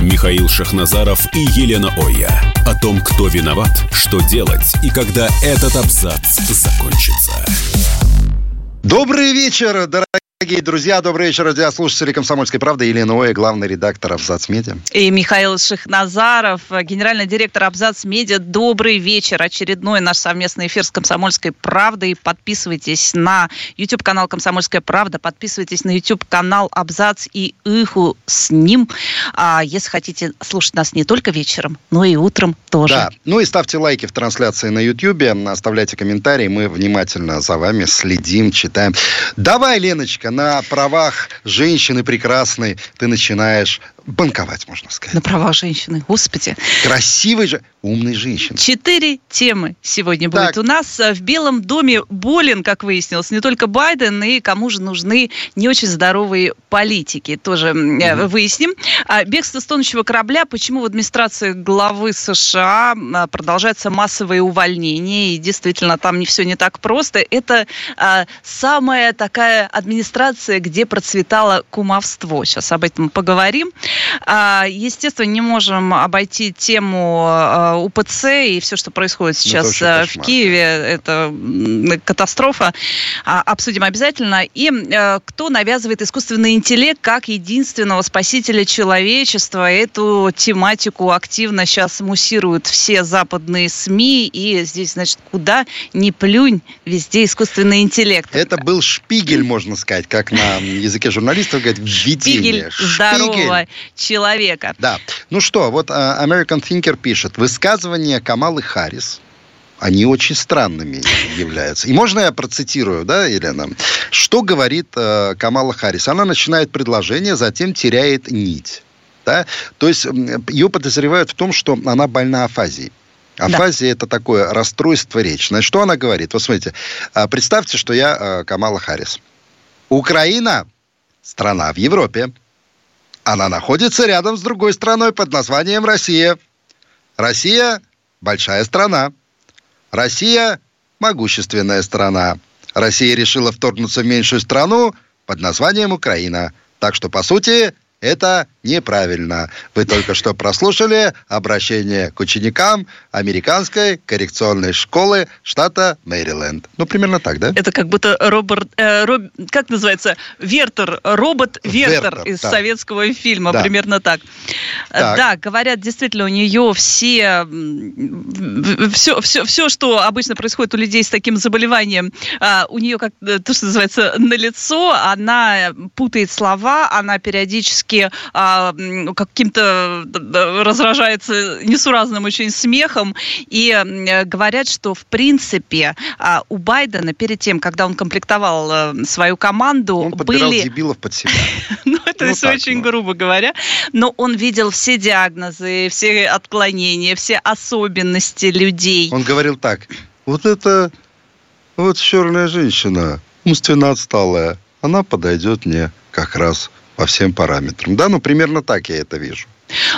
Михаил Шахназаров и Елена Оя. О том, кто виноват, что делать и когда этот абзац закончится. Добрый вечер, дорогие Дорогие друзья, добрый вечер, радиослушатели «Комсомольской правды». Елена Оя, главный редактор «Абзац Медиа». И Михаил Шихназаров, генеральный директор «Абзац Медиа». Добрый вечер. Очередной наш совместный эфир с «Комсомольской правдой». Подписывайтесь на YouTube-канал «Комсомольская правда», подписывайтесь на YouTube-канал «Абзац» и «Иху» с ним. А если хотите слушать нас не только вечером, но и утром тоже. Да, ну и ставьте лайки в трансляции на YouTube, оставляйте комментарии, мы внимательно за вами следим, читаем. Давай, Леночка, на правах женщины прекрасной ты начинаешь банковать, можно сказать. На правах женщины, господи. Красивой же, умной женщины. Четыре темы сегодня так. будет. У нас э, в Белом доме болен, как выяснилось, не только Байден, и кому же нужны не очень здоровые политики. Тоже угу. выясним. А, бегство с тонущего корабля. Почему в администрации главы США а, продолжается массовое увольнение, и действительно там не все не так просто. Это а, самая такая администрация, где процветало кумовство. Сейчас об этом поговорим. А, естественно, не можем обойти тему а, УПЦ и все, что происходит ну, сейчас э, в Киеве. Это катастрофа. Обсудим обязательно. И кто навязывает искусственный интеллект как единственного спасителя человечества. Эту тематику активно сейчас муссируют все западные СМИ. И здесь, значит, куда ни плюнь, везде искусственный интеллект. Это был шпигель, можно сказать, как на языке журналистов говорят, введение. Шпигель здорового человека. Да. Ну что, вот uh, American Thinker пишет, высказывания Камалы Харрис, они очень странными являются. И можно я процитирую, да, Елена? Что говорит э, Камала Харрис? Она начинает предложение, затем теряет нить. Да? То есть ее подозревают в том, что она больна афазией. Афазия да. это такое расстройство речи. Значит, что она говорит? Вот смотрите, а, представьте, что я э, Камала Харрис. Украина страна в Европе. Она находится рядом с другой страной под названием Россия. Россия – большая страна. Россия – могущественная страна. Россия решила вторгнуться в меньшую страну под названием Украина. Так что, по сути, это неправильно. Вы только что прослушали обращение к ученикам американской коррекционной школы штата Мэриленд. Ну, примерно так, да? Это как будто робот, э, роб, как называется, Вертер, робот Вертер, Вертер из да. советского фильма, да. примерно так. так. Да, говорят, действительно, у нее все, все, все, все, что обычно происходит у людей с таким заболеванием, а, у нее, как то, что называется, на лицо, она путает слова, она периодически а, каким-то разражается несуразным очень смехом. И говорят, что в принципе а, у Байдена перед тем, когда он комплектовал э, свою команду, он были... дебилов под себя. ну, это ну, все очень грубо говоря. Но он видел все диагнозы, все отклонения, все особенности людей. Он говорил так, вот это вот черная женщина, умственно отсталая, она подойдет мне как раз по всем параметрам. Да, ну примерно так я это вижу.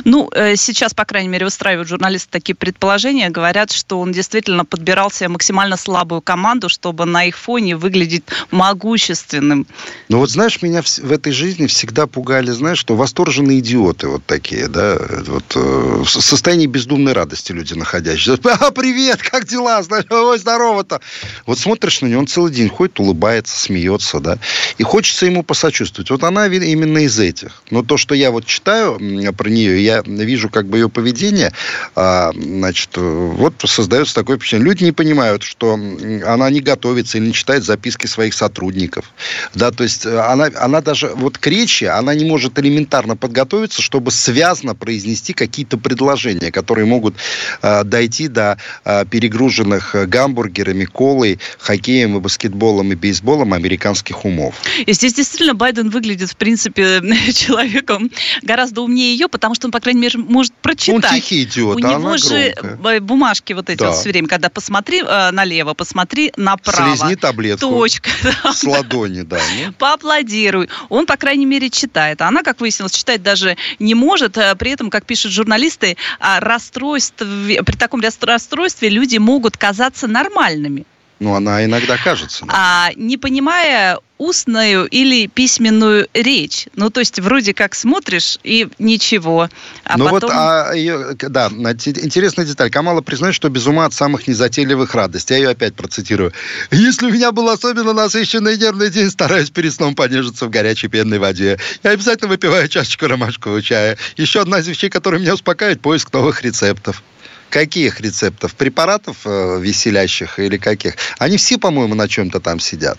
Ну, э, сейчас, по крайней мере, выстраивают журналисты такие предположения. Говорят, что он действительно подбирал себе максимально слабую команду, чтобы на их фоне выглядеть могущественным. Ну, вот знаешь, меня в этой жизни всегда пугали, знаешь, что восторженные идиоты вот такие, да, вот э, в состоянии бездумной радости люди находящиеся. А, привет, как дела? Ой, здорово-то. Вот смотришь на него, он целый день ходит, улыбается, смеется, да, и хочется ему посочувствовать. Вот она именно из этих. Но то, что я вот читаю про нее, я вижу как бы ее поведение, а, значит, вот создается такое впечатление. Люди не понимают, что она не готовится или не читает записки своих сотрудников. Да, то есть она, она даже вот к речи, она не может элементарно подготовиться, чтобы связно произнести какие-то предложения, которые могут а, дойти до а, перегруженных гамбургерами, колой, хоккеем и баскетболом и бейсболом американских умов. И здесь действительно Байден выглядит, в принципе, человеком гораздо умнее ее, потому потому что он, по крайней мере, может прочитать. Он тихий идиот, У а него же громкая. бумажки вот эти Да. вот все время, когда посмотри э, налево, посмотри направо. Слезни таблетку Точка. с ладони, да. ну. Поаплодируй. Он, по крайней мере, читает. А она, как выяснилось, читать даже не может. Э, При этом, как пишут журналисты, а, расстройстве- при таком рас- расстройстве люди могут казаться нормальными. Ну, она иногда кажется. а не понимая устную или письменную речь. Ну, то есть, вроде как смотришь, и ничего. А ну потом... вот, а ее, да, на- те- интересная деталь. Камала признает, что без ума от самых незатейливых радостей. Я ее опять процитирую. Если у меня был особенно насыщенный нервный день, стараюсь перед сном понежиться в горячей пенной воде. Я обязательно выпиваю чашечку ромашкового чая. Еще одна из вещей, которая меня успокаивает, поиск новых рецептов. Каких рецептов? Препаратов э, веселящих или каких? Они все, по-моему, на чем-то там сидят.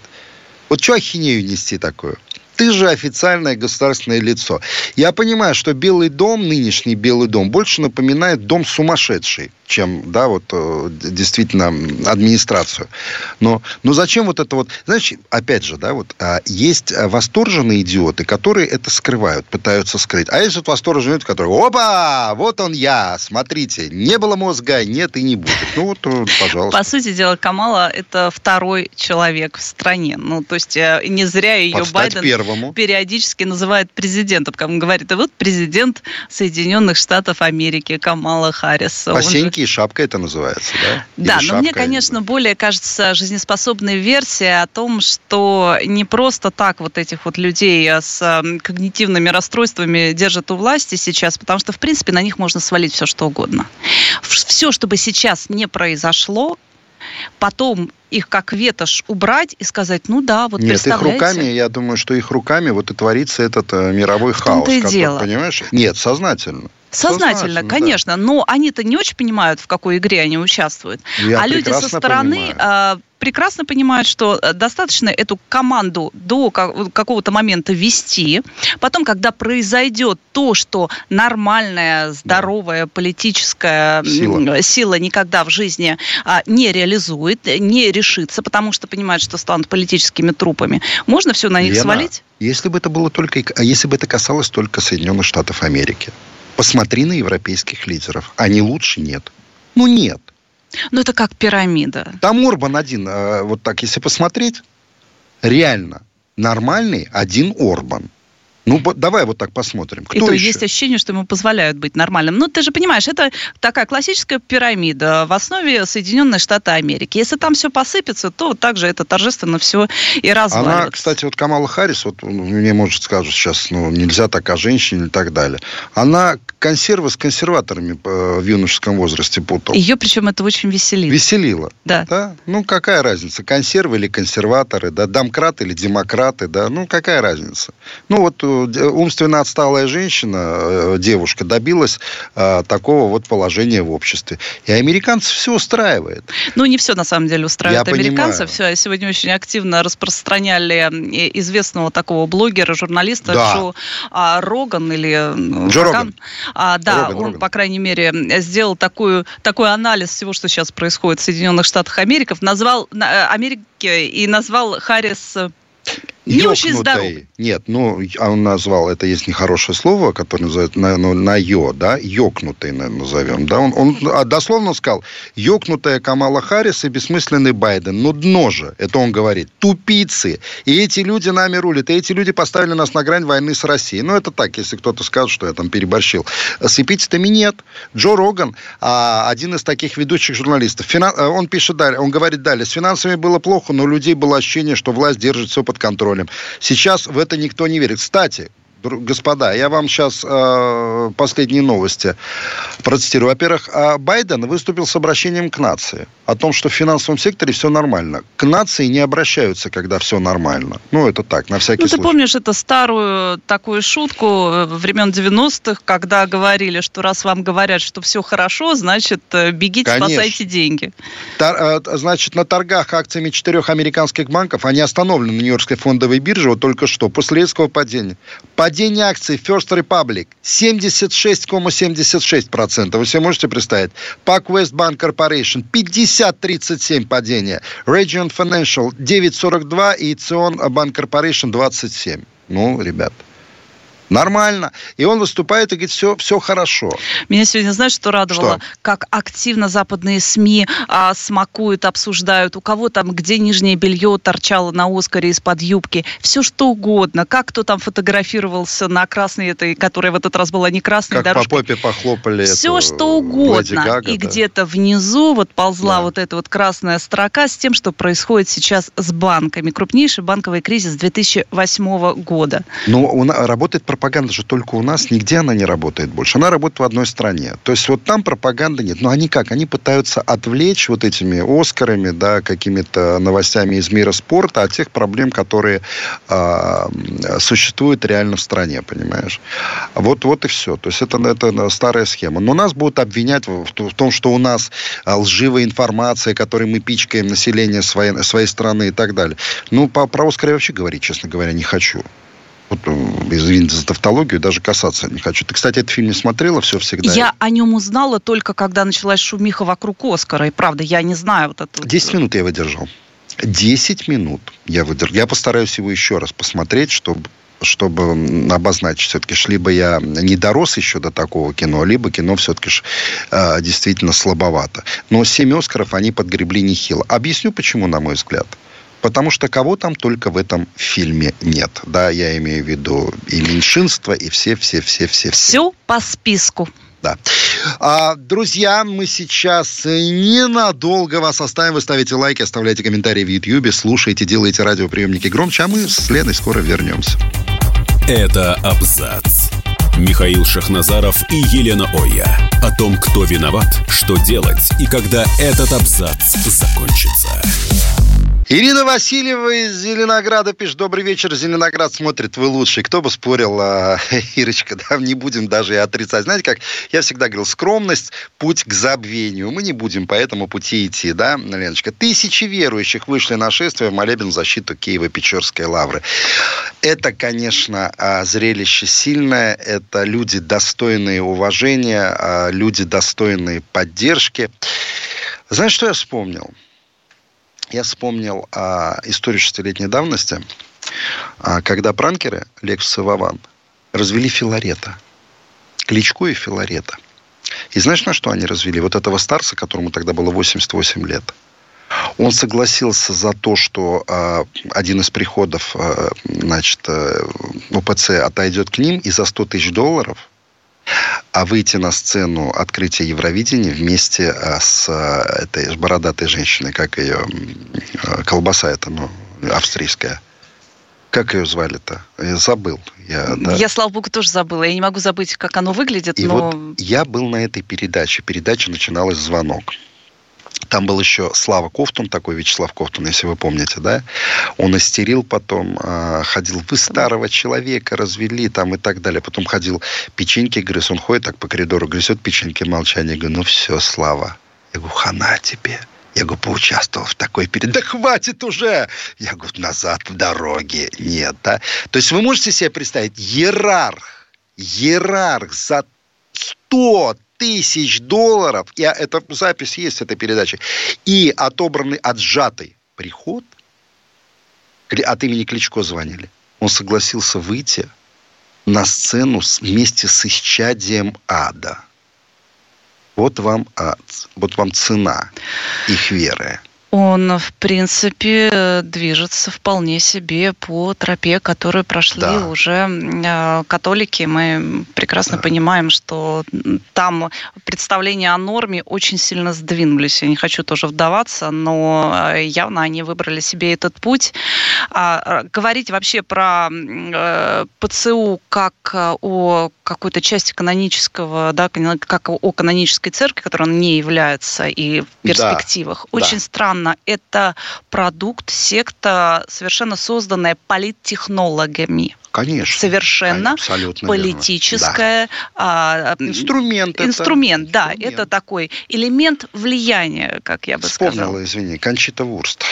Вот что ахинею нести такую? Ты же официальное государственное лицо. Я понимаю, что Белый дом, нынешний Белый дом, больше напоминает дом сумасшедший, чем, да, вот э, действительно администрацию. Но, но зачем вот это вот... Знаешь, опять же, да, вот а, есть а, восторженные идиоты, которые это скрывают, пытаются скрыть. А есть вот восторженные идиоты, которые, опа, вот он я, смотрите, не было мозга, нет и не будет. Ну вот, э, пожалуйста. По сути дела, Камала это второй человек в стране. Ну, то есть э, не зря ее Под стать Байден первому. периодически называет президентом. Он говорит, и вот президент Соединенных Штатов Америки Камала Харрис. Он же- Посеньки и шапка это называется, да? Да, Или но мне, шапка, я не конечно, более кажется жизнеспособной версия о том, что не просто так вот этих вот людей а, с когнитивными расстройствами держат у власти сейчас, потому что, в принципе, на них можно свалить все, что угодно. Все, чтобы сейчас не произошло, потом их как ветошь убрать и сказать, ну да, вот Нет, их руками, я думаю, что их руками вот и творится этот э, мировой хаос. том-то и который, дело. Понимаешь? Нет, сознательно. Сознательно, Сознательно, да. конечно, но они-то не очень понимают, в какой игре они участвуют. Я а люди со стороны понимаю. а, прекрасно понимают, что э, достаточно эту команду до ка- какого-то момента вести. Потом, когда произойдет то, что нормальная, здоровая политическая Сила. сила никогда в жизни а, не реализует, не решится, потому что понимают, что станут политическими трупами, можно все на них Лена, свалить? Если бы это было только, а если бы это касалось только Соединенных Штатов Америки, посмотри на европейских лидеров. Они лучше нет. Ну нет. Ну, это как пирамида. Там Орбан один, э, вот так, если посмотреть, реально нормальный один Орбан. Ну, давай вот так посмотрим. Кто и то еще? есть ощущение, что ему позволяют быть нормальным. Ну, ты же понимаешь, это такая классическая пирамида в основе Соединенные Штаты Америки. Если там все посыпется, то также это торжественно все и разваливается. Она, кстати, вот Камала Харрис, вот мне, может, скажут сейчас, ну, нельзя так о женщине и так далее. Она консервы с консерваторами э, в юношеском возрасте путала. Ее, причем, это очень веселит. Веселила. Да. Да? Ну, какая разница, консервы или консерваторы, да, домкраты или демократы, да, ну, какая разница. Ну, вот э, умственно отсталая женщина, э, девушка, добилась э, такого вот положения в обществе. И американцев все устраивает. Ну, не все, на самом деле, устраивает Я американцев. понимаю. Все, сегодня очень активно распространяли известного такого блогера, журналиста Да. Джо а, Роган или... Джо Роган. Роган. А, да, Роган, он, Роган. по крайней мере, сделал такую, такой анализ всего, что сейчас происходит в Соединенных Штатах Америки, назвал, на- э, Америки и назвал Харрис не очень здоров. Нет, ну, а он назвал, это есть нехорошее слово, которое называют на, ну, на «ё», да, ёкнутый, наверное, назовем, да, он, он а, дословно сказал, ёкнутая Камала Харрис и бессмысленный Байден, ну, дно же, это он говорит, тупицы, и эти люди нами рулят, и эти люди поставили нас на грань войны с Россией, ну, это так, если кто-то скажет, что я там переборщил, с эпитетами нет, Джо Роган, а, один из таких ведущих журналистов, а, он пишет далее, он говорит далее, с финансами было плохо, но у людей было ощущение, что власть держит все под контролем. Сейчас в это никто не верит. Кстати, господа, я вам сейчас э, последние новости процитирую. Во-первых, а Байден выступил с обращением к нации о том, что в финансовом секторе все нормально. К нации не обращаются, когда все нормально. Ну, это так, на всякий Ну, ты случай. помнишь эту старую такую шутку э, времен 90-х, когда говорили, что раз вам говорят, что все хорошо, значит, э, бегите, Конечно. спасайте деньги. Э, значит, на торгах акциями четырех американских банков, они остановлены на Нью-Йоркской фондовой бирже вот только что, после резкого падения. Падение акций First Republic 76,76%. Вы себе можете представить? Pac West Bank Corporation 50,37 падение. Region Financial 9,42 и Cion Bank Corporation 27. Ну, ребят, Нормально. И он выступает и говорит, все, все хорошо. Меня сегодня, знаешь, что радовало? Что? Как активно западные СМИ а, смакуют, обсуждают, у кого там, где нижнее белье торчало на Оскаре из-под юбки. Все что угодно. Как кто там фотографировался на красной этой, которая в этот раз была не красной как дорожкой. по попе похлопали. Все что угодно. Гага, и да. где-то внизу вот ползла да. вот эта вот красная строка с тем, что происходит сейчас с банками. Крупнейший банковый кризис 2008 года. Ну, работает пропаганда же только у нас, нигде она не работает больше. Она работает в одной стране. То есть вот там пропаганды нет. Но они как? Они пытаются отвлечь вот этими Оскарами, да, какими-то новостями из мира спорта от тех проблем, которые э, существуют реально в стране, понимаешь? Вот, вот и все. То есть это, это старая схема. Но нас будут обвинять в, в том, что у нас лживая информация, которой мы пичкаем население своей, своей страны и так далее. Ну, по, про Оскар я вообще говорить, честно говоря, не хочу. Вот, извините за тавтологию, даже касаться не хочу. Ты, кстати, этот фильм не смотрела «Все всегда»? Я о нем узнала только, когда началась шумиха вокруг Оскара. И правда, я не знаю вот это. Десять минут я выдержал. Десять минут я выдержал. Я постараюсь его еще раз посмотреть, чтобы чтобы обозначить все-таки, либо я не дорос еще до такого кино, либо кино все-таки э, действительно слабовато. Но семь Оскаров они подгребли нехило. Объясню, почему, на мой взгляд. Потому что кого там только в этом фильме нет. Да, я имею в виду и меньшинство, и все-все-все-все. Все по списку. Да. А, друзья, мы сейчас ненадолго вас оставим. Вы ставите лайки, оставляйте комментарии в YouTube, слушайте, делайте радиоприемники громче, а мы с Леной скоро вернемся. Это абзац. Михаил Шахназаров и Елена Оя. О том, кто виноват, что делать и когда этот абзац закончится. Ирина Васильева из Зеленограда пишет. Добрый вечер, Зеленоград смотрит, вы лучший. Кто бы спорил, а, Ирочка, да, не будем даже и отрицать. Знаете, как я всегда говорил, скромность – путь к забвению. Мы не будем по этому пути идти, да, Леночка? Тысячи верующих вышли на шествие в молебен в защиту Киева-Печерской лавры. Это, конечно, а, зрелище сильное. Это люди, достойные уважения, а, люди, достойные поддержки. Знаешь, что я вспомнил? Я вспомнил а, историю шестилетней давности, а, когда пранкеры Лексус и Вован развели Филарета. Кличко и Филарета. И знаешь, на что они развели? Вот этого старца, которому тогда было 88 лет. Он согласился за то, что э, один из приходов, э, значит, э, УПЦ отойдет к ним, и за 100 тысяч долларов а выйти на сцену открытия Евровидения вместе а, с а, этой бородатой женщиной, как ее а, колбаса это, ну, австрийская. Как ее звали-то? Я забыл. Я, да. я, слава богу, тоже забыла. Я не могу забыть, как оно выглядит. И но... вот я был на этой передаче. Передача начиналась звонок. Там был еще Слава Ковтун, такой Вячеслав Ковтун, если вы помните, да? Он истерил потом, э, ходил, вы старого человека развели там и так далее. Потом ходил, печеньки грыз. Он ходит так по коридору, грызет печеньки молчание. Я говорю, ну все, Слава. Я говорю, хана тебе. Я говорю, поучаствовал в такой передаче. Да хватит уже! Я говорю, назад в дороге нет, да? То есть вы можете себе представить, иерарх, иерарх за 100 тысяч долларов, и эта запись есть этой передачи, и отобранный, отжатый приход, от имени Кличко звонили, он согласился выйти на сцену вместе с исчадием ада. Вот вам ад, вот вам цена их веры он, в принципе, движется вполне себе по тропе, которую прошли да. уже э, католики. Мы прекрасно да. понимаем, что там представления о норме очень сильно сдвинулись. Я не хочу тоже вдаваться, но э, явно они выбрали себе этот путь. А, говорить вообще про э, ПЦУ как о какой-то части канонического, да, как о канонической церкви, которая он не является, и в перспективах, да. очень да. странно странно, это продукт, секта, совершенно созданная политтехнологами. Конечно. Совершенно абсолютно политическая. Да. А, инструмент. Инструмент, это, да. Инструмент. Это такой элемент влияния, как я бы Вспомнила, сказала. Вспомнила, извини, Кончита Вурст.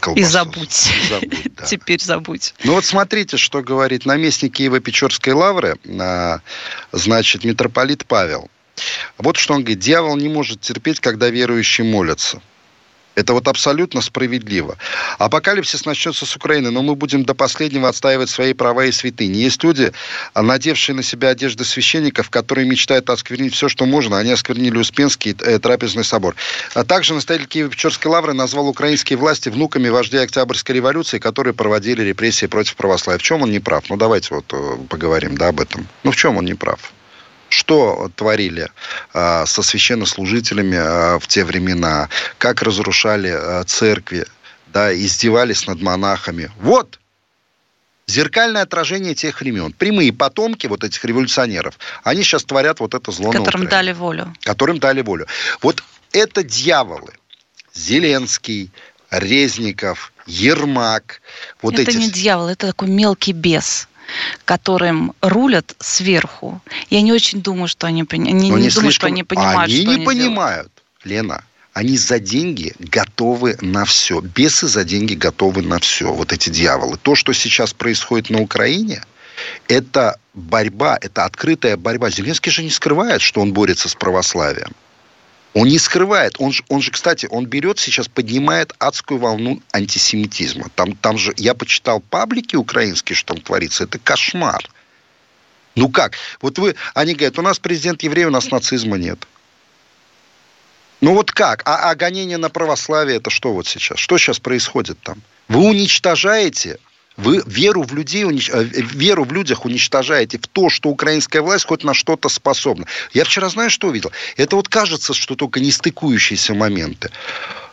Колбасу. И забудь. забудь да. Теперь забудь. Ну вот смотрите, что говорит наместник Киева-Печорской лавры, значит, митрополит Павел. Вот что он говорит. Дьявол не может терпеть, когда верующие молятся. Это вот абсолютно справедливо. Апокалипсис начнется с Украины, но мы будем до последнего отстаивать свои права и святыни. Есть люди, надевшие на себя одежды священников, которые мечтают осквернить все, что можно. Они осквернили Успенский э, трапезный собор. А также настоятель Киево-Печорской лавры назвал украинские власти внуками вождей Октябрьской революции, которые проводили репрессии против православия. В чем он не прав? Ну, давайте вот э, поговорим да, об этом. Ну, в чем он не прав? Что творили э, со священнослужителями э, в те времена, как разрушали э, церкви, да, издевались над монахами. Вот зеркальное отражение тех времен. Прямые потомки вот этих революционеров, они сейчас творят вот это зло Которым дали волю. Которым дали волю. Вот это дьяволы. Зеленский, Резников, Ермак. Вот это эти... не дьявол, это такой мелкий бес которым рулят сверху. Я не очень думаю, что они, не, не, не слишком... что они понимают, они что не они понимают, делают. Лена. Они за деньги готовы на все. Бесы за деньги готовы на все. Вот эти дьяволы. То, что сейчас происходит на Украине, это борьба, это открытая борьба. Зеленский же не скрывает, что он борется с православием. Он не скрывает. Он же, он же, кстати, он берет сейчас, поднимает адскую волну антисемитизма. Там, там же, я почитал паблики украинские, что там творится. Это кошмар. Ну как? Вот вы, они говорят, у нас президент еврей, у нас нацизма нет. Ну вот как? А, а гонение на православие это что вот сейчас? Что сейчас происходит там? Вы уничтожаете вы веру в, людей, э, веру в людях уничтожаете в то, что украинская власть хоть на что-то способна. Я вчера, знаю, что увидел? Это вот кажется, что только нестыкующиеся моменты.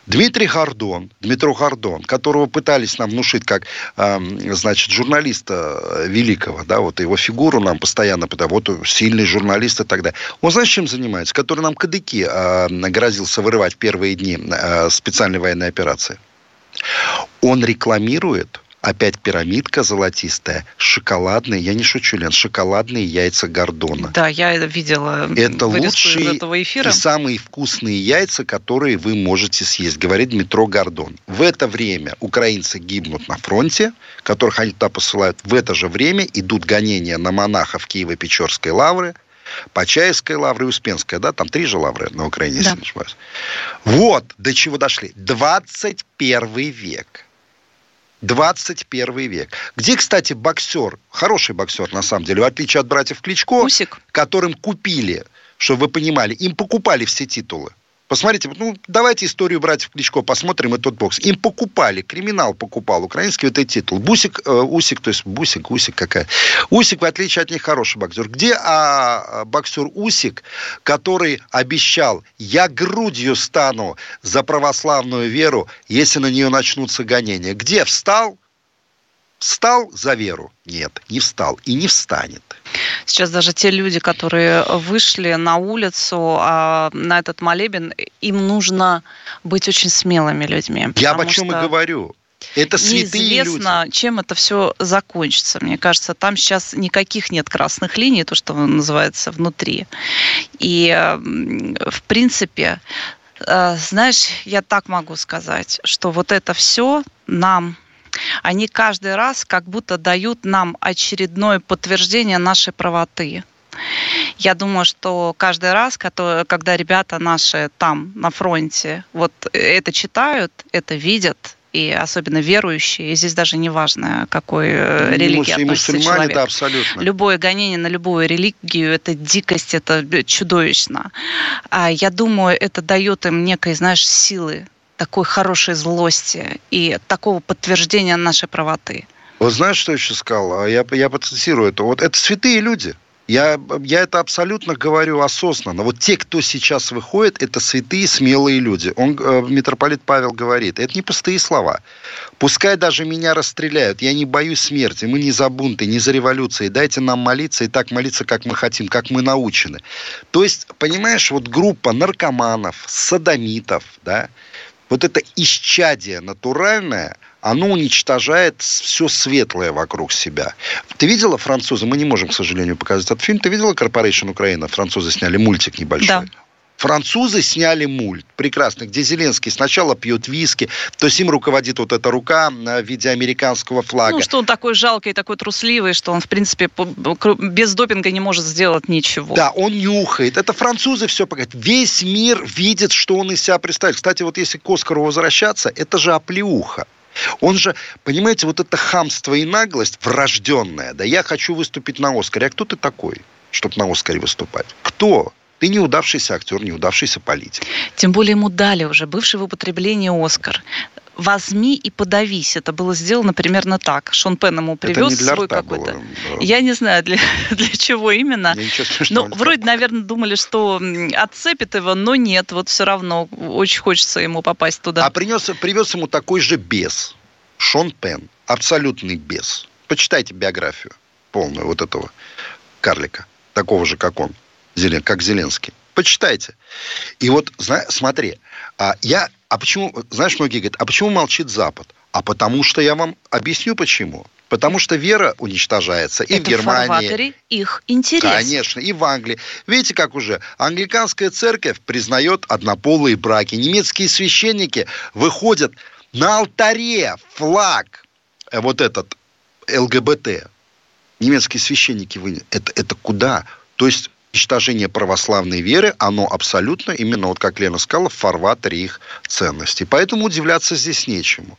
Дмитрий Гордон, Дмитро Гордон, которого пытались нам внушить как, значит, журналиста э, великого, да, вот его фигуру нам постоянно, потому вот сильный журналист и так далее. Он, знаешь, чем занимается? Который нам кадыки э, грозился вырывать первые дни э, специальной военной операции. Он рекламирует Опять пирамидка золотистая, шоколадные, я не шучу, Лен, шоколадные яйца Гордона. Да, я видела Это лучшие этого эфира. и самые вкусные яйца, которые вы можете съесть, говорит Дмитро Гордон. В это время украинцы гибнут на фронте, которых они туда посылают. В это же время идут гонения на монахов Киево-Печорской лавры, Почаевская лавра и Успенская, да, там три же лавры на Украине, да. если не ошибаюсь. Вот до чего дошли. 21 век. 21 век. Где, кстати, боксер, хороший боксер на самом деле, в отличие от братьев Кличко, Усик. которым купили, чтобы вы понимали, им покупали все титулы. Посмотрите, ну, давайте историю братьев Кличко посмотрим, и тот бокс. Им покупали, криминал покупал украинский вот этот титул. Бусик, э, Усик, то есть Бусик, Усик какая. Усик, в отличие от них, хороший боксер. Где а, а боксер Усик, который обещал, я грудью стану за православную веру, если на нее начнутся гонения? Где? Встал? Встал за веру? Нет, не встал и не встанет. Сейчас даже те люди, которые вышли на улицу а, на этот молебен, им нужно быть очень смелыми людьми. Я о чем и говорю. Это святые Неизвестно, люди. чем это все закончится. Мне кажется, там сейчас никаких нет красных линий, то, что называется, внутри. И, в принципе, э, знаешь, я так могу сказать, что вот это все нам они каждый раз как будто дают нам очередное подтверждение нашей правоты. Я думаю, что каждый раз, когда ребята наши там, на фронте, вот это читают, это видят, и особенно верующие, и здесь даже не важно, какой э, ну, религии и относится мусульмане, человек. Да, абсолютно. Любое гонение на любую религию – это дикость, это чудовищно. А я думаю, это дает им некой, знаешь, силы такой хорошей злости и такого подтверждения нашей правоты. Вот знаешь, что я еще сказал? А я, я процитирую это. Вот это святые люди. Я, я это абсолютно говорю осознанно. Вот те, кто сейчас выходит, это святые, смелые люди. Он, э, митрополит Павел говорит, это не пустые слова. Пускай даже меня расстреляют, я не боюсь смерти. Мы не за бунты, не за революции. Дайте нам молиться и так молиться, как мы хотим, как мы научены. То есть, понимаешь, вот группа наркоманов, садомитов, да, вот это исчадие натуральное, оно уничтожает все светлое вокруг себя. Ты видела французы? Мы не можем, к сожалению, показать этот фильм. Ты видела Corporation Украина? Французы сняли мультик небольшой. Да. Французы сняли мульт прекрасный, где Зеленский сначала пьет виски, то есть им руководит вот эта рука в виде американского флага. Ну, что он такой жалкий, такой трусливый, что он, в принципе, без допинга не может сделать ничего. Да, он нюхает. Это французы все погодят. Весь мир видит, что он из себя представляет. Кстати, вот если к Оскару возвращаться, это же оплеуха. Он же, понимаете, вот это хамство и наглость врожденная. Да я хочу выступить на Оскаре. А кто ты такой, чтобы на Оскаре выступать? Кто? Ты неудавшийся актер, неудавшийся политик. Тем более ему дали уже бывший в употреблении Оскар возьми и подавись. Это было сделано примерно так. Шон Пен ему привез свой какой-то. Я не знаю, для, для чего именно. Но ну, вроде, наверное, думали, что отцепит его, но нет. Вот все равно очень хочется ему попасть туда. А принес, привез ему такой же бес. Шон Пен. Абсолютный бес. Почитайте биографию полную вот этого карлика. Такого же, как он как Зеленский. Почитайте. И вот, смотри, а я, а почему, знаешь, многие говорят, а почему молчит Запад? А потому что я вам объясню почему. Потому что вера уничтожается и Это в Германии. их интерес. Конечно, и в Англии. Видите, как уже англиканская церковь признает однополые браки. Немецкие священники выходят на алтаре флаг э, вот этот ЛГБТ. Немецкие священники вы это это куда? То есть уничтожение православной веры, оно абсолютно, именно вот как Лена сказала, в фарватере их ценностей. Поэтому удивляться здесь нечему.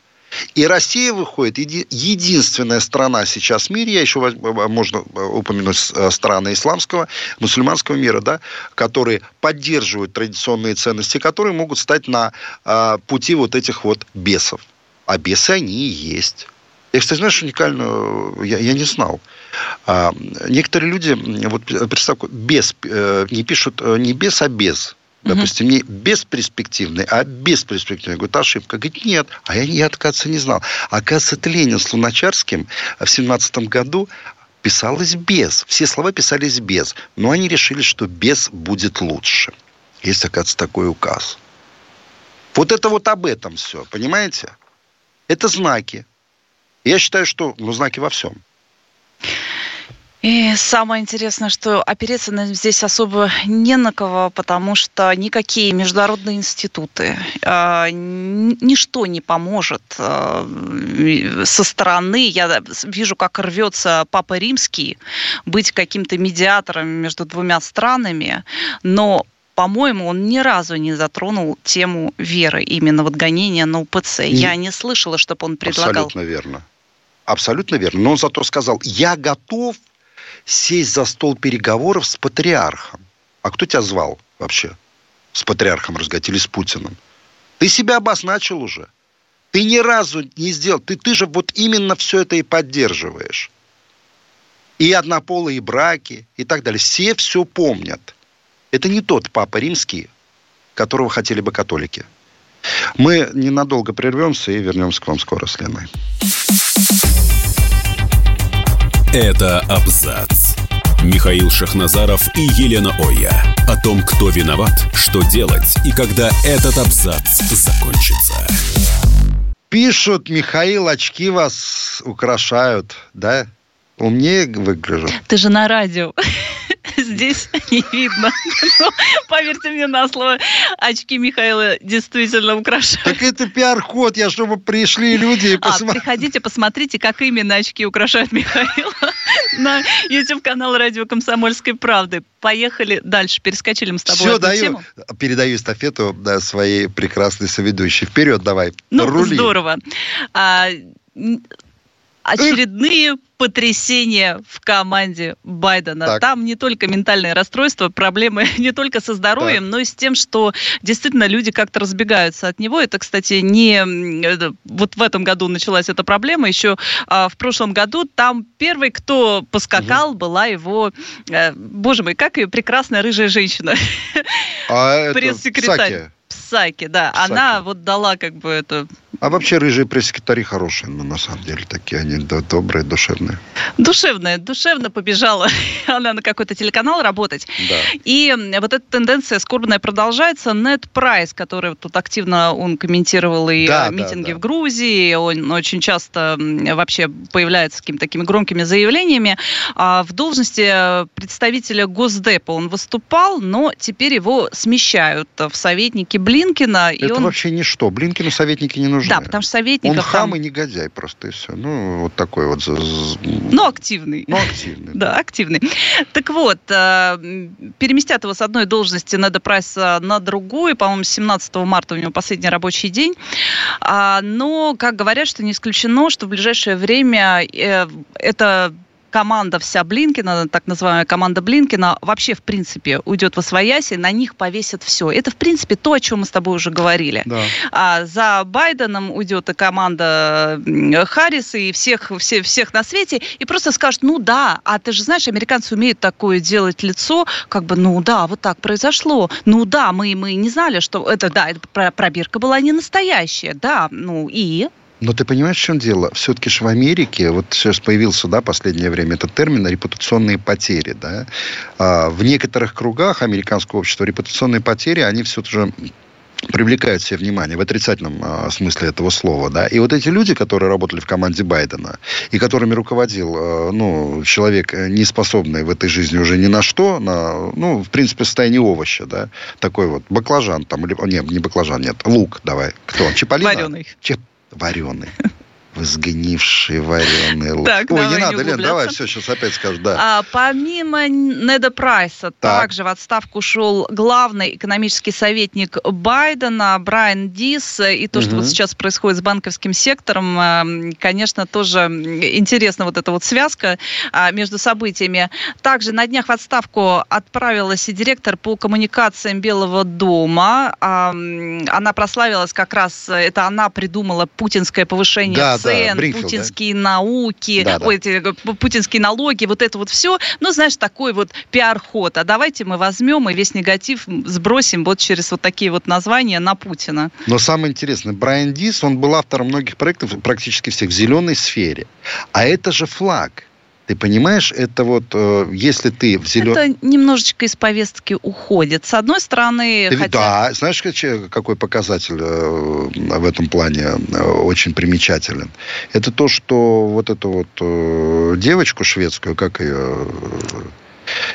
И Россия выходит, еди, единственная страна сейчас в мире, я еще можно упомянуть э, страны исламского, мусульманского мира, да, которые поддерживают традиционные ценности, которые могут стать на э, пути вот этих вот бесов. А бесы они и есть. Я, кстати, знаешь, уникально, я, я не знал. А, некоторые люди, вот представь, без, э, не пишут э, не без, а без. Допустим, не бесперспективный, а бесперспективный. Говорит, ошибка. Говорит, нет. А я, я оказывается, не знал. Оказывается, это Ленин с Луначарским в семнадцатом году писалось без. Все слова писались без. Но они решили, что без будет лучше. Есть, оказывается, такой указ. Вот это вот об этом все, понимаете? Это знаки. Я считаю, что ну, знаки во всем. И самое интересное, что опереться здесь особо не на кого, потому что никакие международные институты, э, ничто не поможет э, со стороны. Я вижу, как рвется Папа Римский быть каким-то медиатором между двумя странами, но по-моему, он ни разу не затронул тему веры, именно вот гонения на УПЦ. Не... Я не слышала, чтобы он предлагал. Абсолютно верно. Абсолютно верно. Но он зато сказал, я готов сесть за стол переговоров с патриархом. А кто тебя звал вообще с патриархом разговаривать или с Путиным? Ты себя обозначил уже. Ты ни разу не сделал. Ты, ты же вот именно все это и поддерживаешь. И однополые браки, и так далее. Все все помнят. Это не тот папа римский, которого хотели бы католики. Мы ненадолго прервемся и вернемся к вам скоро с Леной. Это абзац. Михаил Шахназаров и Елена Оя. О том, кто виноват, что делать и когда этот абзац закончится. Пишут, Михаил, очки вас украшают, да? Умнее выгляжу. Ты же на радио. Здесь не видно. Но, поверьте мне на слово, очки Михаила действительно украшают. Так это пиар-ход, я чтобы пришли люди и посмотрели. А, приходите, посмотрите, как именно очки украшают Михаила на YouTube-канал «Радио Комсомольской правды». Поехали дальше, перескочили мы с тобой Все, даю, тему. передаю эстафету да, своей прекрасной соведущей. Вперед давай, Ну, рули. здорово. А, очередные потрясения в команде Байдена. Так. Там не только ментальные расстройства, проблемы не только со здоровьем, так. но и с тем, что действительно люди как-то разбегаются от него. Это, кстати, не вот в этом году началась эта проблема. Еще а, в прошлом году там первый, кто поскакал, угу. была его, а, боже мой, как и прекрасная рыжая женщина. А Пресс-секретарь. Псаки, да. Псаки. Она вот дала как бы это а вообще рыжие пресс-секретари хорошие, но ну, на самом деле такие они добрые, душевные. Душевная, душевно побежала она на какой-то телеканал работать. Да. И вот эта тенденция скорбная продолжается. Нет Прайс, который тут активно он комментировал и да, митинги да, да. в Грузии, он очень часто вообще появляется какими-то такими громкими заявлениями. А в должности представителя Госдепа он выступал, но теперь его смещают в советники Блинкина. Это он... вообще ничто. Блинкину советники не нужны. Да, потому что советников... Он хам там... и негодяй просто, и все. Ну, вот такой вот... Ну, активный. Ну, активный. Да, активный. Так вот, э, переместят его с одной должности Неда Прайса на другую, по-моему, 17 марта у него последний рабочий день. А, но, как говорят, что не исключено, что в ближайшее время э, это команда вся Блинкина, так называемая команда Блинкина, вообще, в принципе, уйдет во свояси, на них повесят все. Это, в принципе, то, о чем мы с тобой уже говорили. Да. А за Байденом уйдет и команда Харриса, и всех, все, всех на свете, и просто скажут, ну да, а ты же знаешь, американцы умеют такое делать лицо, как бы, ну да, вот так произошло. Ну да, мы, мы не знали, что это, да, это пробирка была не настоящая, да, ну и... Но ты понимаешь, в чем дело? Все-таки же в Америке, вот сейчас появился, да, последнее время этот термин репутационные потери, да. А в некоторых кругах американского общества репутационные потери, они все же привлекают все внимание в отрицательном а, смысле этого слова, да. И вот эти люди, которые работали в команде Байдена и которыми руководил, а, ну, человек э, не способный в этой жизни уже ни на что, на, ну, в принципе, состояние овоща, да, такой вот баклажан там или не, не баклажан, нет, лук, давай, кто он, Чиполлино? Вареный. Чип, вареный. Сгнивший вареный лук. Так, Ой, не надо, Лен, давай, все, сейчас опять скажу, да. А, помимо Неда Прайса, так. также в отставку ушел главный экономический советник Байдена Брайан Дис. И то, угу. что вот сейчас происходит с банковским сектором, а, конечно, тоже интересна вот эта вот связка а, между событиями. Также на днях в отставку отправилась и директор по коммуникациям Белого дома. Она прославилась как раз, это она придумала путинское повышение да, да, путинские да? науки, да, да. Ой, эти, э, путинские налоги, вот это вот все. Ну, знаешь, такой вот пиар-ход. А давайте мы возьмем и весь негатив сбросим вот через вот такие вот названия на Путина. Но самое интересное, Брайан Дис, он был автором многих проектов, практически всех, в зеленой сфере. А это же флаг. Ты понимаешь, это вот, э, если ты в зелен... Это немножечко из повестки уходит. С одной стороны... Ты, хотя... Да, знаешь, какой показатель э, в этом плане э, очень примечателен? Это то, что вот эту вот девочку шведскую, как ее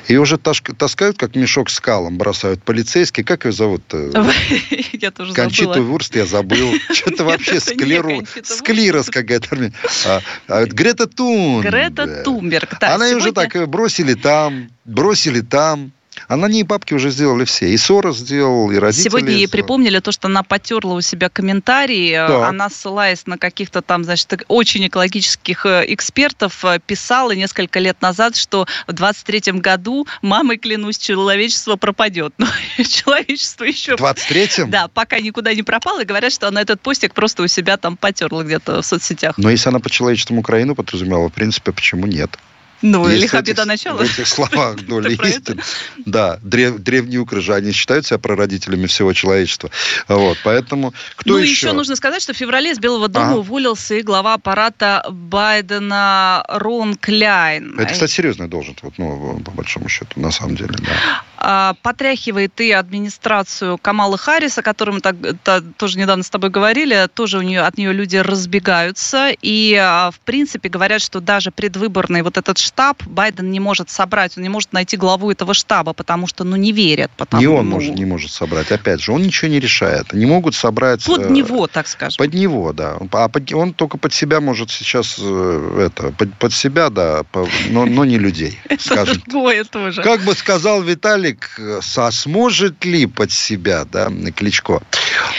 ее уже таскают, как мешок с калом, бросают полицейские. Как ее зовут? Я тоже Кончиту. Вурст я забыл. Что-то вообще склеру... склероз какая-то. А, а, Грета Тунберг. Грета Тунберг, Она ее уже так бросили там, бросили там. А на ней бабки уже сделали все. И Сора сделал, и родители. Сегодня ей припомнили то, что она потерла у себя комментарии. Да. Она, ссылаясь на каких-то там, значит, очень экологических э, экспертов, э, писала несколько лет назад, что в 23-м году, мамой клянусь, человечество пропадет. Но человечество еще... В 23-м? Да, пока никуда не пропало. И говорят, что она этот постик просто у себя там потерла где-то в соцсетях. Но если она по человечеству Украину подразумевала, в принципе, почему нет? Ну, Есть лиха беда начала. В этих словах доля истины. Да, древ, древние укрыжане считают себя прародителями всего человечества. Вот, поэтому кто ну, еще? еще нужно сказать, что в феврале из Белого дома ага. уволился и глава аппарата Байдена Рон Кляйн. Это, кстати, серьезная должность, вот, ну, по большому счету, на самом деле, да. А, потряхивает и администрацию Камала Харриса, о которой мы так, та, тоже недавно с тобой говорили, тоже у нее, от нее люди разбегаются. И, а, в принципе, говорят, что даже предвыборный вот этот штаб Байден не может собрать, он не может найти главу этого штаба, потому что, ну, не верят. Потому, не он ну, может, не может собрать. Опять же, он ничего не решает. Не могут собрать... Под э, него, так скажем. Под него, да. А под, он только под себя может сейчас э, это, под, под себя, да, по, но, но не людей, скажем. другое тоже. Как бы сказал Виталик, э, сможет ли под себя, да, Кличко.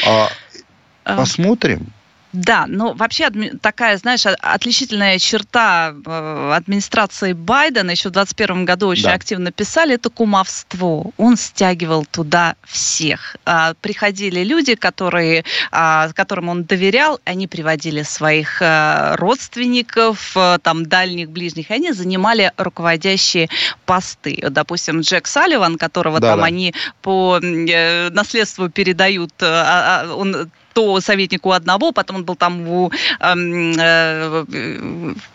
А, а. Посмотрим. Да, но вообще такая, знаешь, отличительная черта э, администрации Байдена еще в 2021 году очень да. активно писали, это кумовство. Он стягивал туда всех. А, приходили люди, которые, а, которым он доверял, они приводили своих а, родственников, а, там, дальних, ближних, и они занимали руководящие посты. Допустим, Джек Салливан, которого да, там да. они по э, наследству передают, а, он то советник у одного, потом он был там у, эм, э,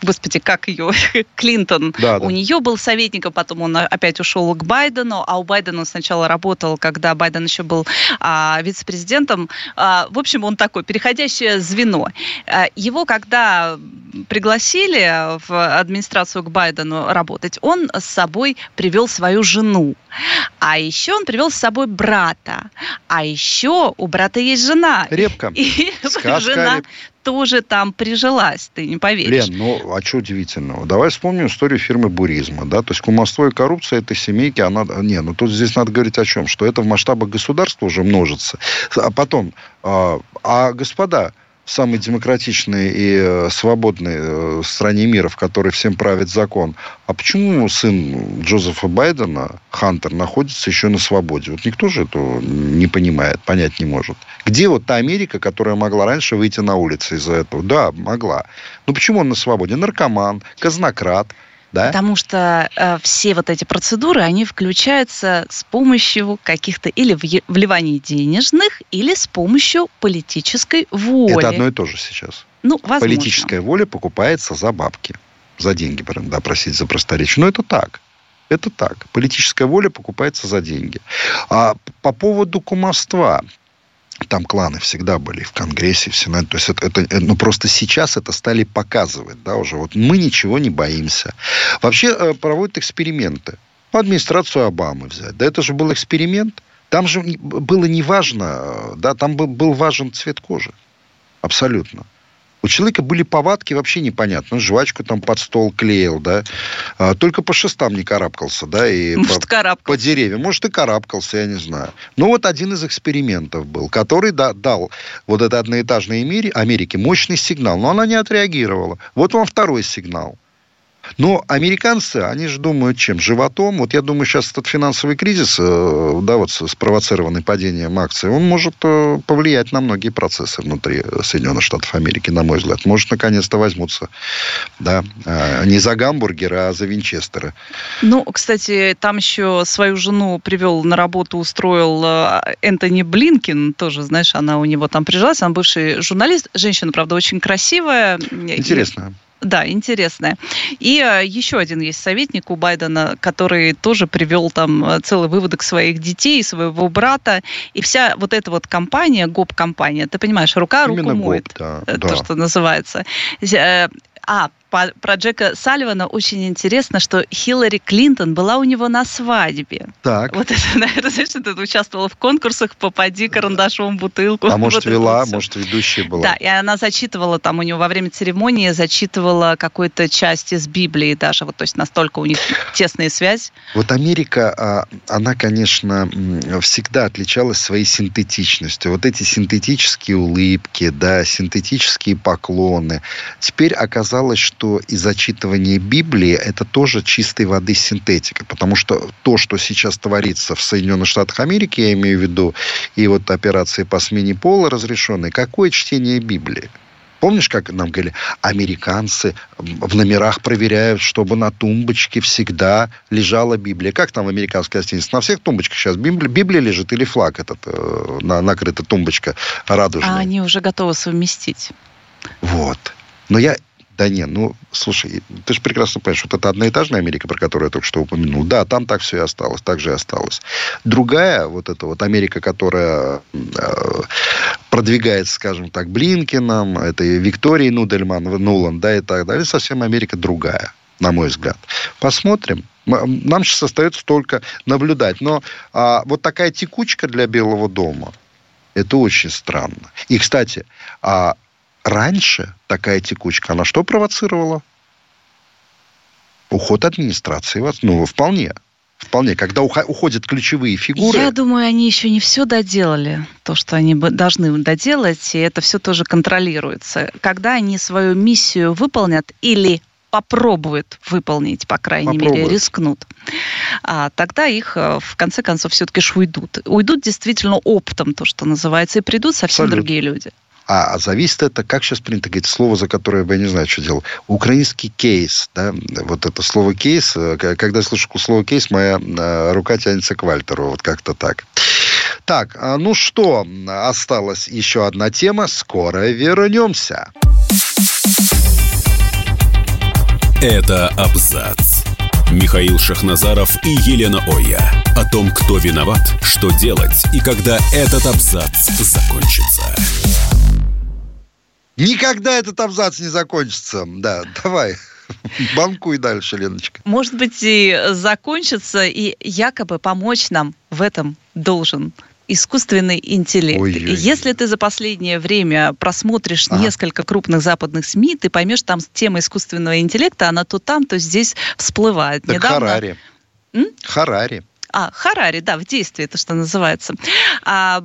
господи, как ее, Клинтон, да, да. у нее был советником, потом он опять ушел к Байдену, а у Байдена он сначала работал, когда Байден еще был э, вице-президентом. Э, в общем, он такой переходящее звено. Э, его, когда пригласили в администрацию к Байдену работать, он с собой привел свою жену. А еще он привел с собой брата. А еще у брата есть жена. Репка. И Сказка жена реп... тоже там прижилась, ты не поверишь. Лен, ну а что удивительного? Давай вспомним историю фирмы Буризма. Да? То есть кумовство и коррупция этой семейки, она... Не, ну тут здесь надо говорить о чем? Что это в масштабах государства уже множится. А потом, а, а господа, самой демократичной и э, свободной э, стране мира, в которой всем правит закон. А почему сын Джозефа Байдена, Хантер, находится еще на свободе? Вот никто же этого не понимает, понять не может. Где вот та Америка, которая могла раньше выйти на улицы из-за этого? Да, могла. Но почему он на свободе? Наркоман, казнократ – да? Потому что э, все вот эти процедуры, они включаются с помощью каких-то или вливаний денежных, или с помощью политической воли. Это одно и то же сейчас. Ну, возможно. Политическая воля покупается за бабки, за деньги, да, просить за просторечие. Но это так. Это так. Политическая воля покупается за деньги. А по поводу кумовства там кланы всегда были в Конгрессе, в Сенате. То есть это, это, ну, просто сейчас это стали показывать, да, уже. Вот мы ничего не боимся. Вообще э, проводят эксперименты. Ну, администрацию Обамы взять. Да это же был эксперимент. Там же было не важно, э, да, там был, был важен цвет кожи. Абсолютно. У человека были повадки вообще непонятно. Он жвачку там под стол клеил, да. А, только по шестам не карабкался, да. И Может, по, карабкался. по деревьям. Может, и карабкался, я не знаю. Ну, вот один из экспериментов был, который да, дал вот этой одноэтажной Америке мощный сигнал. Но она не отреагировала. Вот вам второй сигнал. Но американцы, они же думают чем? Животом. Вот я думаю, сейчас этот финансовый кризис, э, да, вот спровоцированный падением акций, он может э, повлиять на многие процессы внутри Соединенных Штатов Америки, на мой взгляд. Может, наконец-то возьмутся, да, э, не за гамбургеры, а за винчестеры. Ну, кстати, там еще свою жену привел на работу, устроил Энтони Блинкин, тоже, знаешь, она у него там прижилась, она бывший журналист, женщина, правда, очень красивая. Интересно. Да, интересное. И э, еще один есть советник у Байдена, который тоже привел там э, целый выводок своих детей, своего брата. И вся вот эта вот компания, ГОП-компания, ты понимаешь, рука руку Именно моет. ГОП, да, э, то, да. что называется. А, про Джека Салливана очень интересно, что Хиллари Клинтон была у него на свадьбе. Так. Вот это, наверное, знаешь, ты участвовала в конкурсах «Попади карандашом в бутылку». А может, вот вела, может, ведущая была. Да, и она зачитывала там у него во время церемонии, зачитывала какую-то часть из Библии даже, вот, то есть настолько у них тесная связь. Вот Америка, а, она, конечно, всегда отличалась своей синтетичностью. Вот эти синтетические улыбки, да, синтетические поклоны. Теперь оказалось, что что и зачитывание Библии – это тоже чистой воды синтетика. Потому что то, что сейчас творится в Соединенных Штатах Америки, я имею в виду, и вот операции по смене пола разрешенные, какое чтение Библии? Помнишь, как нам говорили, американцы в номерах проверяют, чтобы на тумбочке всегда лежала Библия. Как там в американской гостинице? На всех тумбочках сейчас Библия, Библия лежит или флаг этот, э, на, накрыта тумбочка радужная? А они уже готовы совместить. Вот. Но я да не, ну, слушай, ты же прекрасно понимаешь, вот это одноэтажная Америка, про которую я только что упомянул. Да, там так все и осталось, так же и осталось. Другая, вот эта вот Америка, которая э, продвигается, скажем так, Блинкином, это и Викторией Нудельман, Нулан, да, и так далее, совсем Америка другая, на мой взгляд. Посмотрим. Нам сейчас остается только наблюдать. Но а, вот такая текучка для Белого дома, это очень странно. И, кстати, а раньше такая текучка, она что провоцировала? Уход администрации. Ну, вполне. Вполне, когда уходят ключевые фигуры. Я думаю, они еще не все доделали, то, что они должны доделать, и это все тоже контролируется. Когда они свою миссию выполнят или попробуют выполнить, по крайней попробуют. мере, рискнут, а тогда их э, в конце концов все-таки ж уйдут. Уйдут действительно оптом, то, что называется, и придут совсем Абсолютно. другие люди. А, а зависит это, как сейчас принято говорить, слово, за которое я не знаю, что делал. Украинский кейс, да, вот это слово кейс, э, когда я слышу слово кейс, моя э, рука тянется к Вальтеру, вот как-то так. Так, а, ну что, осталась еще одна тема, скоро вернемся. Это абзац. Михаил Шахназаров и Елена Оя. О том, кто виноват, что делать и когда этот абзац закончится. Никогда этот абзац не закончится. Да, давай. Банкуй дальше, Леночка. Может быть, и закончится, и якобы помочь нам в этом должен искусственный интеллект. Ой-ой-ой. Если ты за последнее время просмотришь ага. несколько крупных западных СМИ, ты поймешь, там тема искусственного интеллекта, она то там, то здесь всплывает. Так Недавно... Харари. М? Харари. А, Харари, да, в действии, это что называется. А,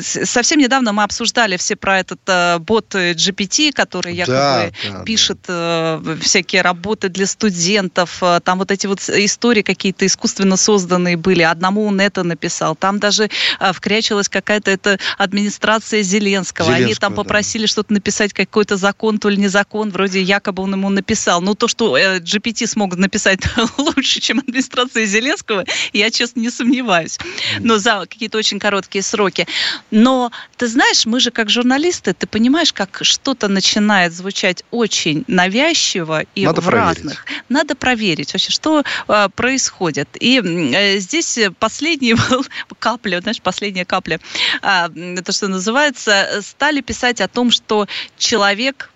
совсем недавно мы обсуждали все про этот а, бот GPT, который якобы да, да, пишет. А, всякие работы для студентов. А, там вот эти вот истории какие-то искусственно созданные были. Одному он это написал. Там даже а, вкрячилась какая-то это администрация Зеленского. Зеленского Они там попросили да. что-то написать, какой-то закон, то ли не закон. Вроде якобы он ему написал. Но то, что э, GPT смог написать лучше, чем администрация Зеленского, я я, честно, не сомневаюсь. Но за какие-то очень короткие сроки. Но, ты знаешь, мы же как журналисты, ты понимаешь, как что-то начинает звучать очень навязчиво и Надо в проверить. разных. Надо проверить вообще, что э, происходит. И э, здесь последний был капля, знаешь, последняя капля, э, это что называется, стали писать о том, что человек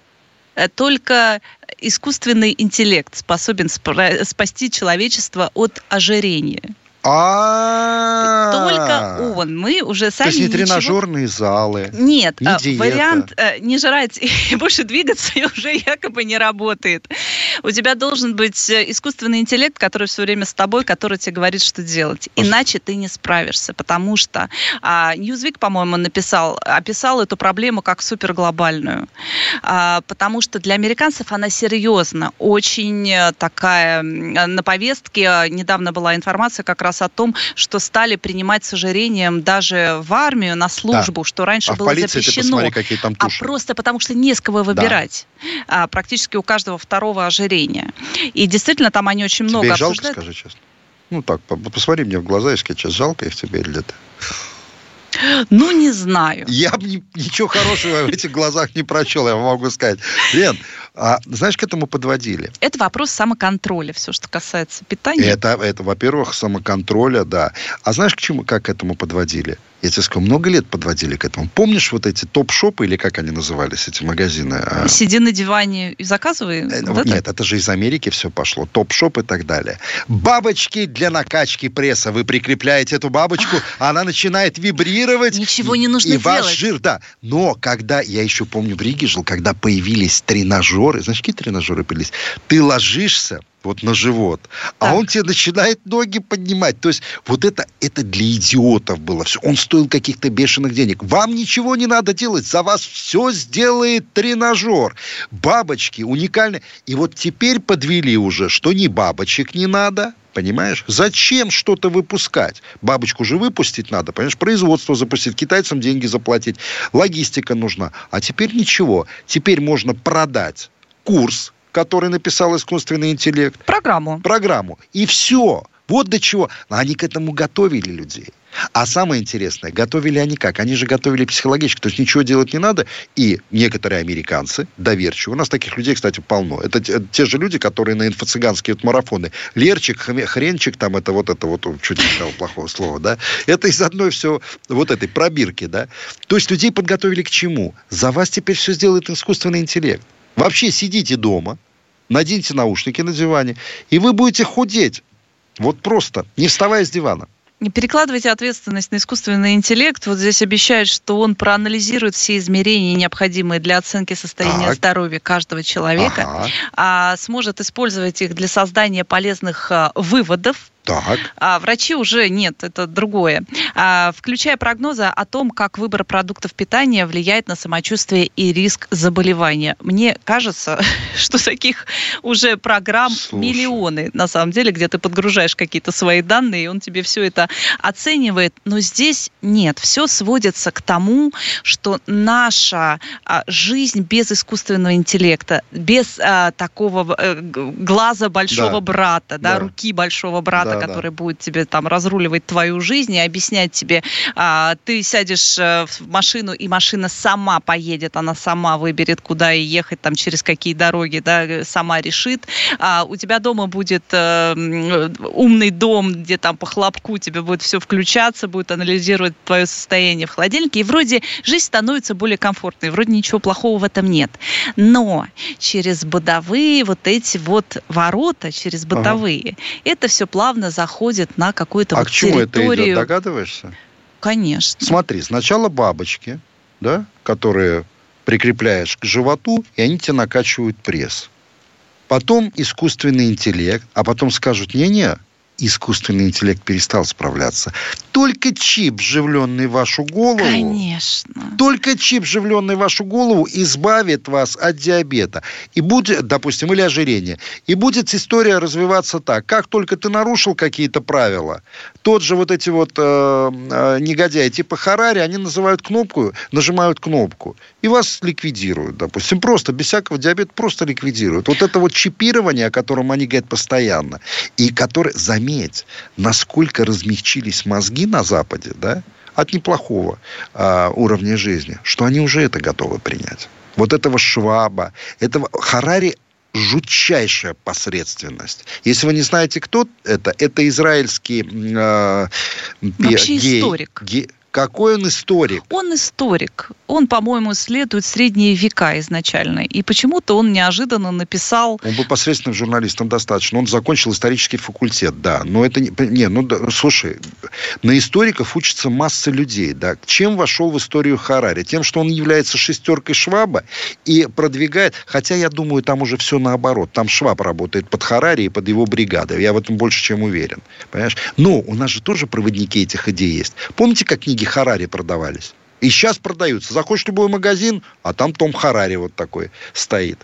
э, только искусственный интеллект способен спасти человечество от ожирения. А Только он. Мы уже сами То есть не тренажерные залы. Нет, не а, вариант э, не жрать и больше двигаться уже якобы не работает. У тебя должен быть э, искусственный интеллект, который все время с тобой, который тебе говорит, что делать. Иначе ты не справишься, потому что а, Newsweek, по-моему, написал, описал эту проблему как суперглобальную. А, потому что для американцев она серьезна, очень э, такая на повестке. Недавно была информация как раз раз о том, что стали принимать с ожирением даже в армию на службу, да. что раньше а было полиции запрещено. Ты посмотри, какие там а просто потому, что не с кого выбирать. Да. А, практически у каждого второго ожирения. И действительно, там они очень тебе много жалко, обсуждают. скажи честно? Ну так, посмотри мне в глаза и скажи, сейчас жалко их тебе или это? Ну, не знаю. Я бы ничего хорошего в этих глазах не прочел, я могу сказать. Лен, а знаешь, к этому подводили? Это вопрос самоконтроля, все, что касается питания. Это, это во-первых, самоконтроля, да. А знаешь, к чему, как к этому подводили? Я тебе скажу, много лет подводили к этому. Помнишь вот эти топ-шопы, или как они назывались, эти магазины? А? Сиди на диване и заказывай? Э, вот нет, это? это же из Америки все пошло. Топ-шоп и так далее. Бабочки для накачки пресса. Вы прикрепляете эту бабочку, а она начинает вибрировать. Ничего не нужно и делать. И ваш жир, да. Но когда, я еще помню, в Риге жил, когда появились тренажеры, знаешь, какие тренажеры появились? Ты ложишься, вот на живот, а так. а он тебе начинает ноги поднимать. То есть вот это, это для идиотов было все. Он стоил каких-то бешеных денег. Вам ничего не надо делать, за вас все сделает тренажер. Бабочки уникальные. И вот теперь подвели уже, что ни бабочек не надо, Понимаешь? Зачем что-то выпускать? Бабочку же выпустить надо, понимаешь? Производство запустить, китайцам деньги заплатить, логистика нужна. А теперь ничего. Теперь можно продать курс, который написал искусственный интеллект. Программу. Программу. И все. Вот до чего. Они к этому готовили людей. А самое интересное, готовили они как? Они же готовили психологически, то есть ничего делать не надо. И некоторые американцы доверчивы. У нас таких людей, кстати, полно. Это те, те же люди, которые на инфо-цыганские вот марафоны. Лерчик, хренчик, там это вот это вот, чуть не сказал плохого слова, да? Это из одной все, вот этой пробирки, да? То есть людей подготовили к чему? За вас теперь все сделает искусственный интеллект. Вообще сидите дома, наденьте наушники на диване, и вы будете худеть. Вот просто, не вставая с дивана. Не перекладывайте ответственность на искусственный интеллект. Вот здесь обещают, что он проанализирует все измерения, необходимые для оценки состояния так. здоровья каждого человека, ага. а сможет использовать их для создания полезных а, выводов, так. А врачи уже нет, это другое. А, включая прогнозы о том, как выбор продуктов питания влияет на самочувствие и риск заболевания. Мне кажется, что таких уже программ Слушай. миллионы, на самом деле, где ты подгружаешь какие-то свои данные, и он тебе все это оценивает. Но здесь нет. Все сводится к тому, что наша а, жизнь без искусственного интеллекта, без а, такого а, глаза большого да. брата, да, да, руки большого брата, да, который да. будет тебе там разруливать твою жизнь и объяснять тебе, а, ты сядешь э, в машину, и машина сама поедет, она сама выберет, куда и ехать, там, через какие дороги, да, сама решит. А, у тебя дома будет а, умный дом, где там по хлопку тебе будет все включаться, будет анализировать твое состояние в холодильнике, и вроде жизнь становится более комфортной, вроде ничего плохого в этом нет. Но через бытовые вот эти вот ворота, через бытовые, ага. это все плавно заходит на какую-то а вот к чему территорию. это идет, догадываешься? Конечно. Смотри, сначала бабочки, да, которые прикрепляешь к животу, и они тебе накачивают пресс. Потом искусственный интеллект, а потом скажут, не-не, искусственный интеллект перестал справляться. Только чип, вживленный в вашу голову... Конечно. Только чип, вживленный в вашу голову, избавит вас от диабета. И будет, допустим, или ожирения. И будет история развиваться так. Как только ты нарушил какие-то правила, тот же вот эти вот э, э, негодяи типа Харари, они называют кнопку, нажимают кнопку. И вас ликвидируют, допустим. Просто, без всякого диабета, просто ликвидируют. Вот это вот чипирование, о котором они говорят постоянно, и которое, заметьте, заметь, насколько размягчились мозги на Западе, да, от неплохого э, уровня жизни, что они уже это готовы принять. Вот этого Шваба, этого Харари жутчайшая посредственность. Если вы не знаете, кто это, это израильский э, Вообще гей, историк. Гей, какой он историк? Он историк. Он, по-моему, исследует средние века изначально. И почему-то он неожиданно написал... Он был посредственным журналистом достаточно. Он закончил исторический факультет, да. Но это не... не ну, да, слушай, на историков учится масса людей, да. Чем вошел в историю Харари? Тем, что он является шестеркой Шваба и продвигает... Хотя, я думаю, там уже все наоборот. Там Шваб работает под Харари и под его бригадой. Я в этом больше чем уверен. Понимаешь? Но у нас же тоже проводники этих идей есть. Помните, как книги Харари продавались? И сейчас продаются. Заходишь в любой магазин, а там Том Харари вот такой стоит.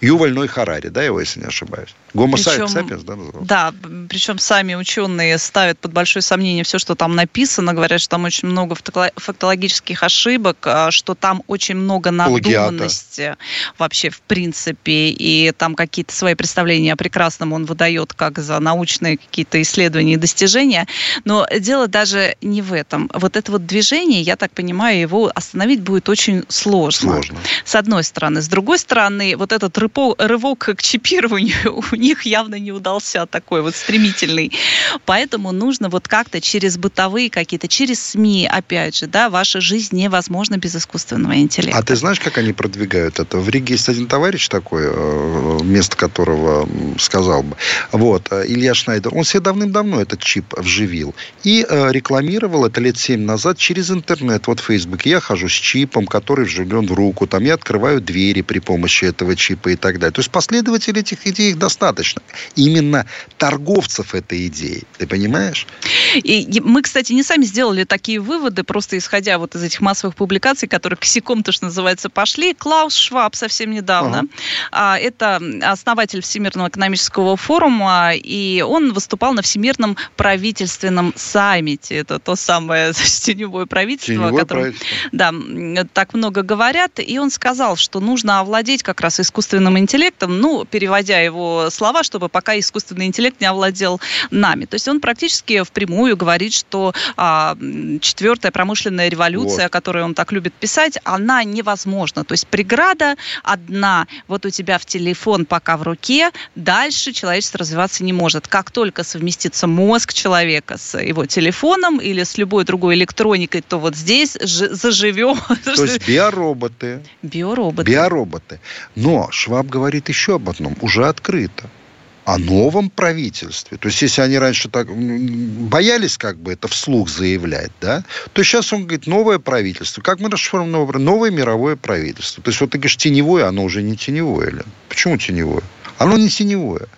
Юваль Ной Харари, да, его, если не ошибаюсь. Гомо причем, сапиенс, да, назывался? Да, причем сами ученые ставят под большое сомнение все, что там написано, говорят, что там очень много фактологических ошибок, а, что там очень много надуманности Плагиата. вообще в принципе, и там какие-то свои представления о прекрасном он выдает как за научные какие-то исследования и достижения. Но дело даже не в этом. Вот это вот движение, я так понимаю, его остановить будет очень сложно. Сложно. С одной стороны. С другой стороны, вот этот рывок к чипированию у них явно не удался такой вот стремительный. Поэтому нужно вот как-то через бытовые какие-то, через СМИ, опять же, да, ваша жизнь невозможна без искусственного интеллекта. А ты знаешь, как они продвигают это? В Риге есть один товарищ такой, э, место которого сказал бы. Вот, э, Илья Шнайдер. Он себе давным-давно этот чип вживил. И э, рекламировал это лет семь назад через интернет. Вот в Фейсбуке. Я хожу с чипом, который вживлен в руку. Там я открываю двери при помощи этого чипа и так далее. То есть последователей этих идей достаточно. Именно торговцев этой идеей. Ты понимаешь? И мы, кстати, не сами сделали такие выводы, просто исходя вот из этих массовых публикаций, которые косяком, то, что называется, пошли. Клаус Шваб совсем недавно. Ага. Это основатель Всемирного экономического форума, и он выступал на Всемирном правительственном саммите. Это то самое теневое правительство, теневое о котором правительство. Да, так много говорят. И он сказал, что нужно овладеть как раз искусственным интеллектом, ну, переводя его слова, чтобы пока искусственный интеллект не овладел нами. То есть он практически впрямую говорит, что а, четвертая промышленная революция, вот. о которой он так любит писать, она невозможна. То есть преграда одна, вот у тебя в телефон пока в руке, дальше человечество развиваться не может. Как только совместится мозг человека с его телефоном или с любой другой электроникой, то вот здесь заживем. То есть биороботы. Биороботы. Биороботы. Но Шваб говорит еще об одном, уже открыто о новом правительстве. То есть, если они раньше так боялись как бы это вслух заявлять, да, то сейчас он говорит, новое правительство. Как мы расшифруем новое? Новое мировое правительство. То есть, вот ты говоришь, теневое, оно уже не теневое. Лен. Почему теневое? Оно не теневое.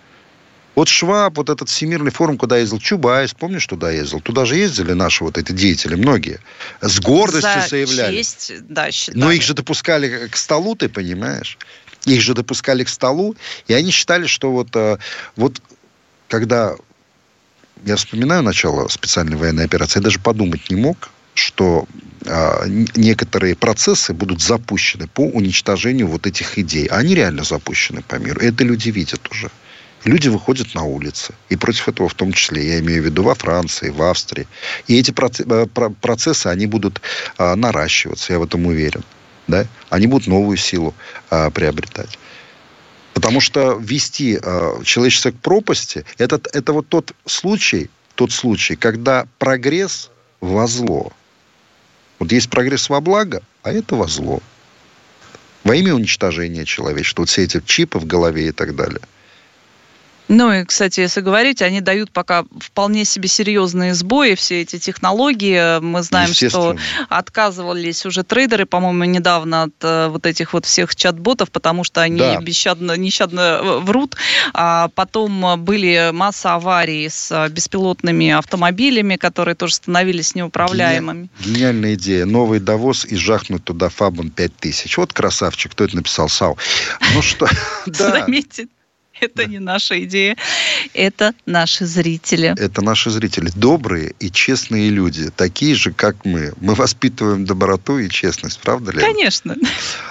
Вот Шваб, вот этот Всемирный форум, куда ездил Чубайс, помнишь, туда ездил? Туда же ездили наши вот эти деятели, многие. С гордостью За заявляли. Честь, да, считали. Но их же допускали к столу, ты понимаешь? Их же допускали к столу, и они считали, что вот, э, вот когда я вспоминаю начало специальной военной операции, я даже подумать не мог, что а, некоторые процессы будут запущены по уничтожению вот этих идей. Они реально запущены по миру. Это люди видят уже. Люди выходят на улицы. И против этого в том числе, я имею в виду во Франции, в Австрии. И эти э, процессы, они будут а, наращиваться, я в этом уверен. Да? Они будут новую силу а, приобретать. Потому что вести э, человечество к пропасти, это, это вот тот случай, тот случай, когда прогресс во зло. Вот есть прогресс во благо, а это во зло. Во имя уничтожения человечества. Вот все эти чипы в голове и так далее – ну и, кстати, если говорить, они дают пока вполне себе серьезные сбои, все эти технологии. Мы знаем, что отказывались уже трейдеры, по-моему, недавно от э, вот этих вот всех чат-ботов, потому что они да. бесщадно, нещадно э, врут. А потом были масса аварий с э, беспилотными автомобилями, которые тоже становились неуправляемыми. Гениальная идея. Новый довоз и жахнуть туда фабом 5000. Вот красавчик, кто это написал? САУ. Ну что, да. Заметьте, это не наша идея, это наши зрители. Это наши зрители. Добрые и честные люди, такие же, как мы. Мы воспитываем доброту и честность, правда ли? Конечно.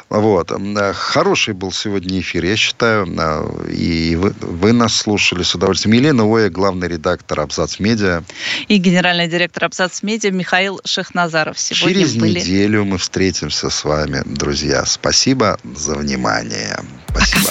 Вот. Хороший был сегодня эфир, я считаю. И вы, вы нас слушали с удовольствием. Елена Оя, главный редактор Абзац Медиа. И генеральный директор Абзац Медиа Михаил Шехназаров. Сегодня Через были... неделю мы встретимся с вами, друзья. Спасибо за внимание. Спасибо.